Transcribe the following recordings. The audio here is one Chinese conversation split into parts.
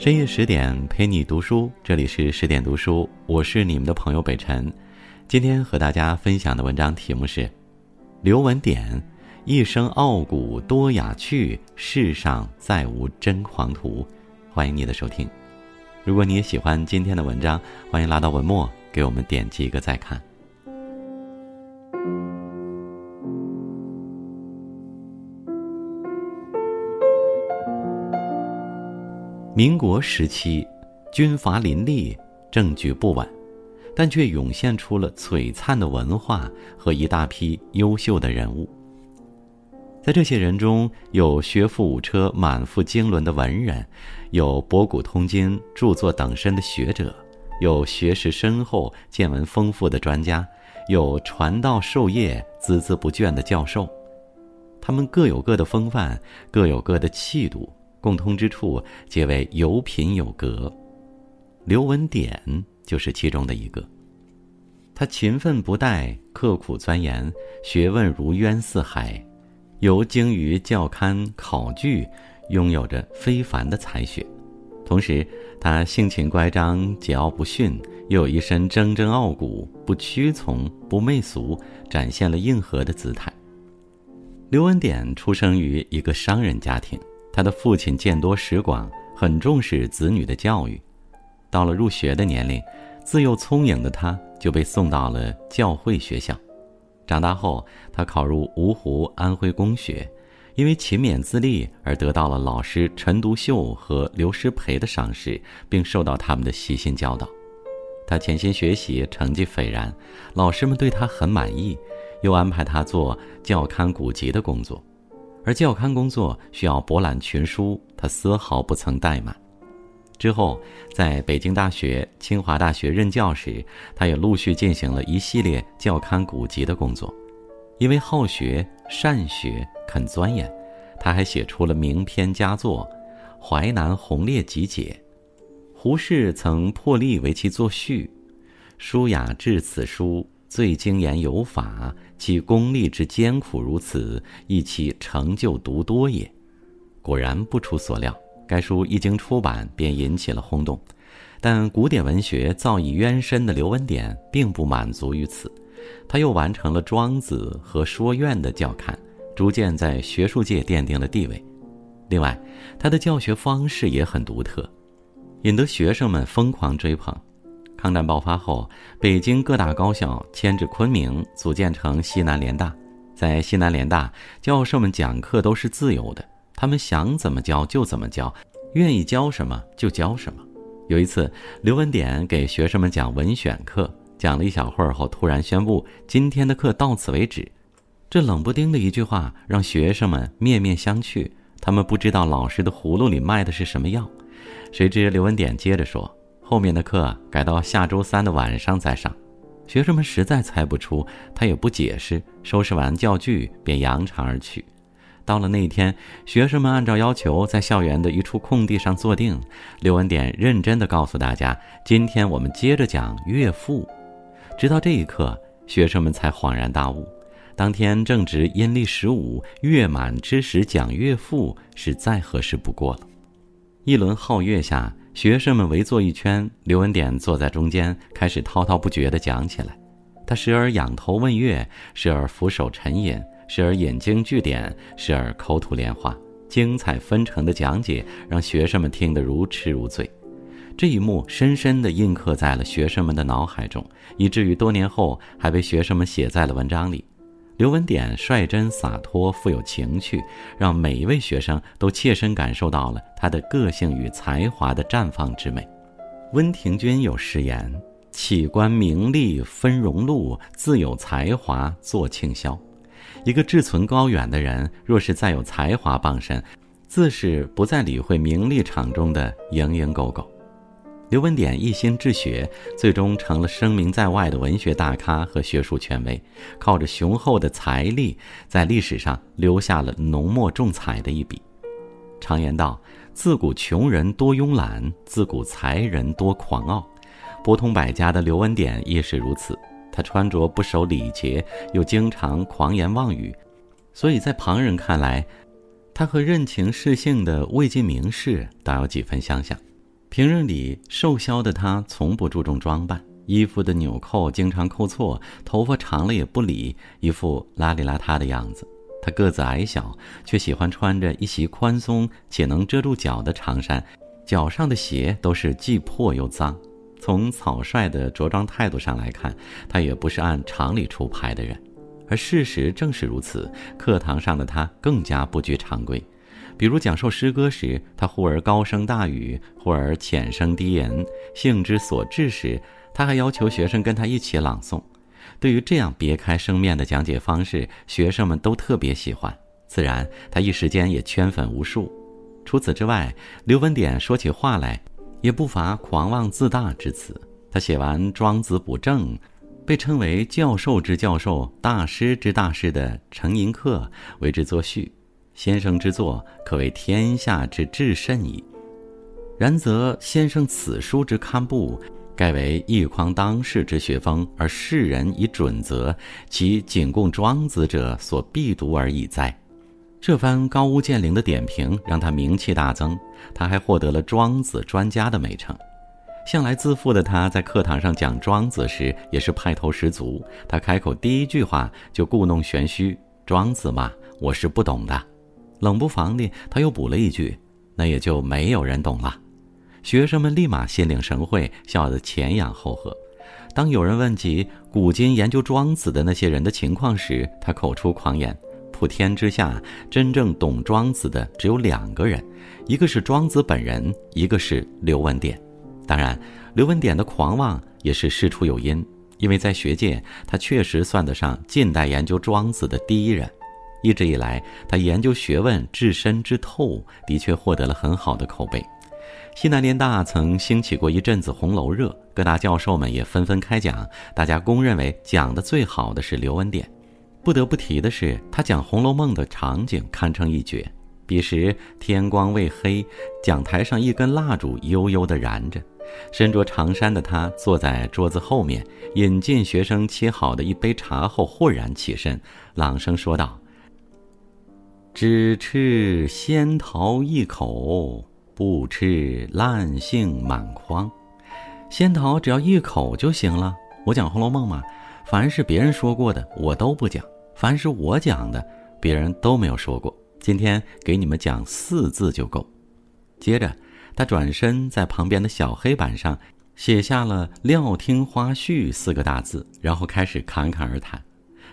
深夜十点陪你读书，这里是十点读书，我是你们的朋友北辰。今天和大家分享的文章题目是《刘文典一生傲骨多雅趣，世上再无真狂徒》。欢迎你的收听。如果你也喜欢今天的文章，欢迎拉到文末给我们点击一个再看。民国时期，军阀林立，政局不稳，但却涌现出了璀璨的文化和一大批优秀的人物。在这些人中，有学富五车、满腹经纶的文人，有博古通今、著作等身的学者，有学识深厚、见闻丰富的专家，有传道授业、孜孜不倦的教授。他们各有各的风范，各有各的气度。共通之处皆为有品有格，刘文典就是其中的一个。他勤奋不怠，刻苦钻研，学问如渊似海，尤精于教刊考据，拥有着非凡的才学。同时，他性情乖张，桀骜不驯，又有一身铮铮傲骨，不屈从，不媚俗，展现了硬核的姿态。刘文典出生于一个商人家庭。他的父亲见多识广，很重视子女的教育。到了入学的年龄，自幼聪颖的他就被送到了教会学校。长大后，他考入芜湖安徽公学，因为勤勉自立而得到了老师陈独秀和刘师培的赏识，并受到他们的悉心教导。他潜心学习，成绩斐然，老师们对他很满意，又安排他做教刊古籍的工作。而教刊工作需要博览群书，他丝毫不曾怠慢。之后，在北京大学、清华大学任教时，他也陆续进行了一系列教刊古籍的工作。因为好学、善学、肯钻研，他还写出了名篇佳作《淮南红烈集解》。胡适曾破例为其作序：“舒雅至此书。”最精研有法，其功力之艰苦如此，亦其成就独多也。果然不出所料，该书一经出版便引起了轰动。但古典文学造诣渊深的刘文典并不满足于此，他又完成了《庄子》和《说苑》的教刊，逐渐在学术界奠定了地位。另外，他的教学方式也很独特，引得学生们疯狂追捧。抗战爆发后，北京各大高校迁至昆明，组建成西南联大。在西南联大，教授们讲课都是自由的，他们想怎么教就怎么教，愿意教什么就教什么。有一次，刘文典给学生们讲文选课，讲了一小会儿后，突然宣布今天的课到此为止。这冷不丁的一句话，让学生们面面相觑，他们不知道老师的葫芦里卖的是什么药。谁知刘文典接着说。后面的课改到下周三的晚上再上，学生们实在猜不出，他也不解释，收拾完教具便扬长而去。到了那一天，学生们按照要求在校园的一处空地上坐定，刘文典认真地告诉大家：“今天我们接着讲《乐赋》。”直到这一刻，学生们才恍然大悟，当天正值阴历十五，月满之时讲《乐赋》是再合适不过了。一轮皓月下。学生们围坐一圈，刘文典坐在中间，开始滔滔不绝地讲起来。他时而仰头问月，时而俯首沉吟，时而引经据典，时而口吐莲花，精彩纷呈的讲解让学生们听得如痴如醉。这一幕深深地印刻在了学生们的脑海中，以至于多年后还被学生们写在了文章里。刘文典率真洒脱，富有情趣，让每一位学生都切身感受到了他的个性与才华的绽放之美。温庭筠有诗言：“岂观名利分荣禄，自有才华作庆霄。”一个志存高远的人，若是再有才华傍身，自是不再理会名利场中的蝇营狗苟。刘文典一心治学，最终成了声名在外的文学大咖和学术权威，靠着雄厚的财力，在历史上留下了浓墨重彩的一笔。常言道：“自古穷人多慵懒，自古才人多狂傲。”博通百家的刘文典亦是如此。他穿着不守礼节，又经常狂言妄语，所以在旁人看来，他和任情适性的魏晋名士倒有几分相像。平日里瘦削的他从不注重装扮，衣服的纽扣经常扣错，头发长了也不理，一副邋里邋遢的样子。他个子矮小，却喜欢穿着一袭宽松且能遮住脚的长衫，脚上的鞋都是既破又脏。从草率的着装态度上来看，他也不是按常理出牌的人，而事实正是如此。课堂上的他更加不拘常规，比如讲授诗歌时，他忽而高声大语，忽而浅声低吟；兴之所至时，他还要求学生跟他一起朗诵。对于这样别开生面的讲解方式，学生们都特别喜欢，自然他一时间也圈粉无数。除此之外，刘文典说起话来。也不乏狂妄自大之词。他写完《庄子补正》，被称为教授之教授、大师之大师的程寅恪为之作序。先生之作可谓天下之至甚矣。然则先生此书之刊布，盖为一匡当世之学风，而世人以准则，其仅供庄子者所必读而已哉？这番高屋建瓴的点评让他名气大增，他还获得了庄子专家的美称。向来自负的他，在课堂上讲庄子时也是派头十足。他开口第一句话就故弄玄虚：“庄子嘛，我是不懂的。”冷不防的，他又补了一句：“那也就没有人懂了。”学生们立马心领神会，笑得前仰后合。当有人问及古今研究庄子的那些人的情况时，他口出狂言。普天之下，真正懂庄子的只有两个人，一个是庄子本人，一个是刘文典。当然，刘文典的狂妄也是事出有因，因为在学界，他确实算得上近代研究庄子的第一人。一直以来，他研究学问至深至透，的确获得了很好的口碑。西南联大曾兴起过一阵子红楼热，各大教授们也纷纷开讲，大家公认为讲得最好的是刘文典。不得不提的是，他讲《红楼梦》的场景堪称一绝。彼时天光未黑，讲台上一根蜡烛悠悠地燃着。身着长衫的他坐在桌子后面，饮尽学生沏好的一杯茶后，豁然起身，朗声说道：“只吃仙桃一口，不吃烂杏满筐。仙桃只要一口就行了。我讲《红楼梦》嘛。”凡是别人说过的，我都不讲；凡是我讲的，别人都没有说过。今天给你们讲四字就够。接着，他转身在旁边的小黑板上写下了“料听花絮”四个大字，然后开始侃侃而谈。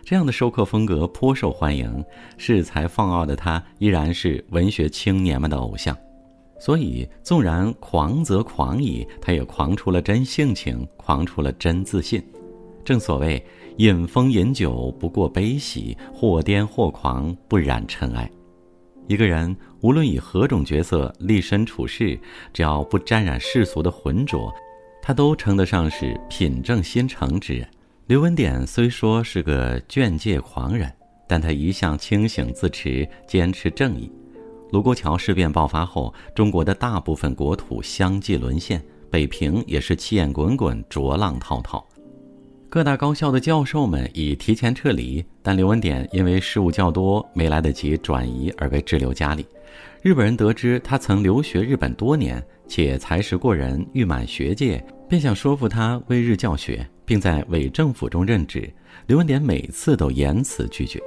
这样的授课风格颇受欢迎，恃才放傲的他依然是文学青年们的偶像。所以，纵然狂则狂矣，他也狂出了真性情，狂出了真自信。正所谓饮风饮酒不过悲喜，或癫或狂不染尘埃。一个人无论以何种角色立身处世，只要不沾染世俗的浑浊，他都称得上是品正心诚之人。刘文典虽说是个劝诫狂人，但他一向清醒自持，坚持正义。卢沟桥事变爆发后，中国的大部分国土相继沦陷，北平也是气焰滚滚，浊浪滔滔。各大高校的教授们已提前撤离，但刘文典因为事务较多，没来得及转移，而被滞留家里。日本人得知他曾留学日本多年，且才识过人，誉满学界，便想说服他为日教学，并在伪政府中任职。刘文典每次都严词拒绝，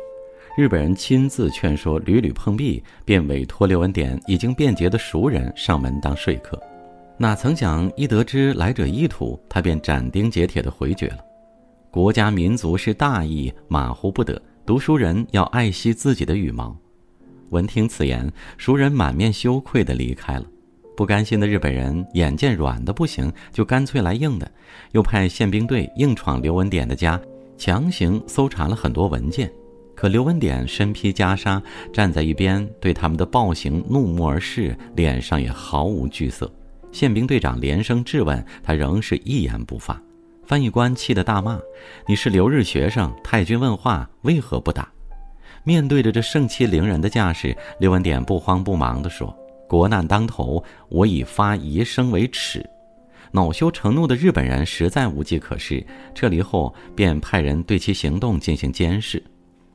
日本人亲自劝说，屡屡碰壁，便委托刘文典已经便捷的熟人上门当说客。哪曾想一得知来者意图，他便斩钉截铁地回绝了。国家民族是大义，马虎不得。读书人要爱惜自己的羽毛。闻听此言，熟人满面羞愧地离开了。不甘心的日本人眼见软的不行，就干脆来硬的，又派宪兵队硬闯刘文典的家，强行搜查了很多文件。可刘文典身披袈裟，站在一边，对他们的暴行怒目而视，脸上也毫无惧色。宪兵队长连声质问，他仍是一言不发。翻译官气得大骂：“你是留日学生，太君问话，为何不答？”面对着这盛气凌人的架势，刘文典不慌不忙地说：“国难当头，我以发遗声为耻。”恼羞成怒的日本人实在无计可施，撤离后便派人对其行动进行监视。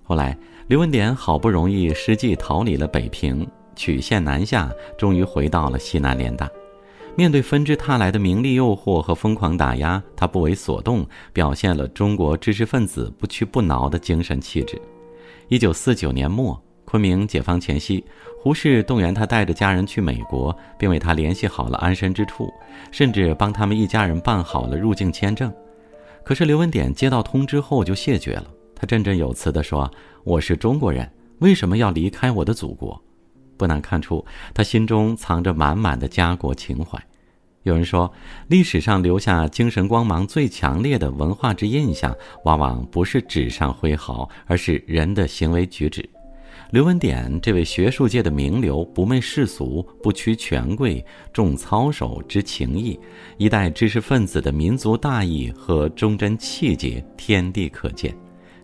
后来，刘文典好不容易失计逃离了北平，曲线南下，终于回到了西南联大。面对纷至沓来的名利诱惑和疯狂打压，他不为所动，表现了中国知识分子不屈不挠的精神气质。一九四九年末，昆明解放前夕，胡适动员他带着家人去美国，并为他联系好了安身之处，甚至帮他们一家人办好了入境签证。可是刘文典接到通知后就谢绝了，他振振有词地说：“我是中国人，为什么要离开我的祖国？”不难看出，他心中藏着满满的家国情怀。有人说，历史上留下精神光芒最强烈的文化之印象，往往不是纸上挥毫，而是人的行为举止。刘文典这位学术界的名流，不媚世俗，不屈权贵，重操守，知情义，一代知识分子的民族大义和忠贞气节，天地可见。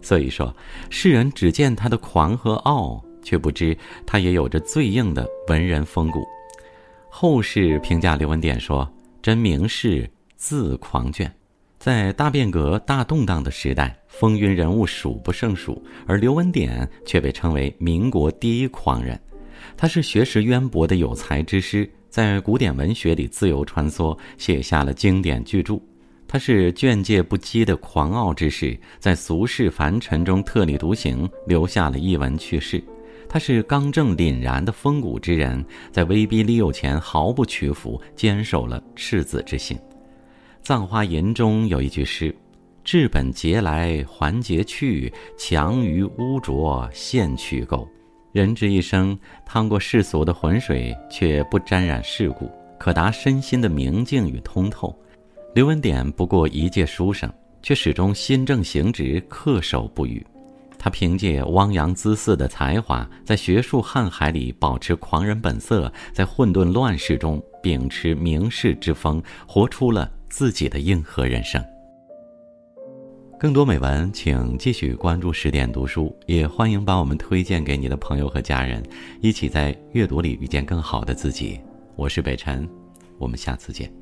所以说，世人只见他的狂和傲。却不知他也有着最硬的文人风骨。后世评价刘文典说：“真名士，自狂卷。”在大变革、大动荡的时代，风云人物数不胜数，而刘文典却被称为民国第一狂人。他是学识渊博的有才之师，在古典文学里自由穿梭，写下了经典巨著。他是卷界不羁的狂傲之士，在俗世凡尘中特立独行，留下了一文趣事。他是刚正凛然的风骨之人，在威逼利诱前毫不屈服，坚守了赤子之心。《葬花吟》中有一句诗：“治本节来还节去，强于污浊现去垢。”人之一生，趟过世俗的浑水，却不沾染世故，可达身心的明净与通透。刘文典不过一介书生，却始终心正行直，恪守不渝。他凭借汪洋恣肆的才华，在学术瀚海里保持狂人本色，在混沌乱世中秉持名士之风，活出了自己的硬核人生。更多美文，请继续关注十点读书，也欢迎把我们推荐给你的朋友和家人，一起在阅读里遇见更好的自己。我是北辰，我们下次见。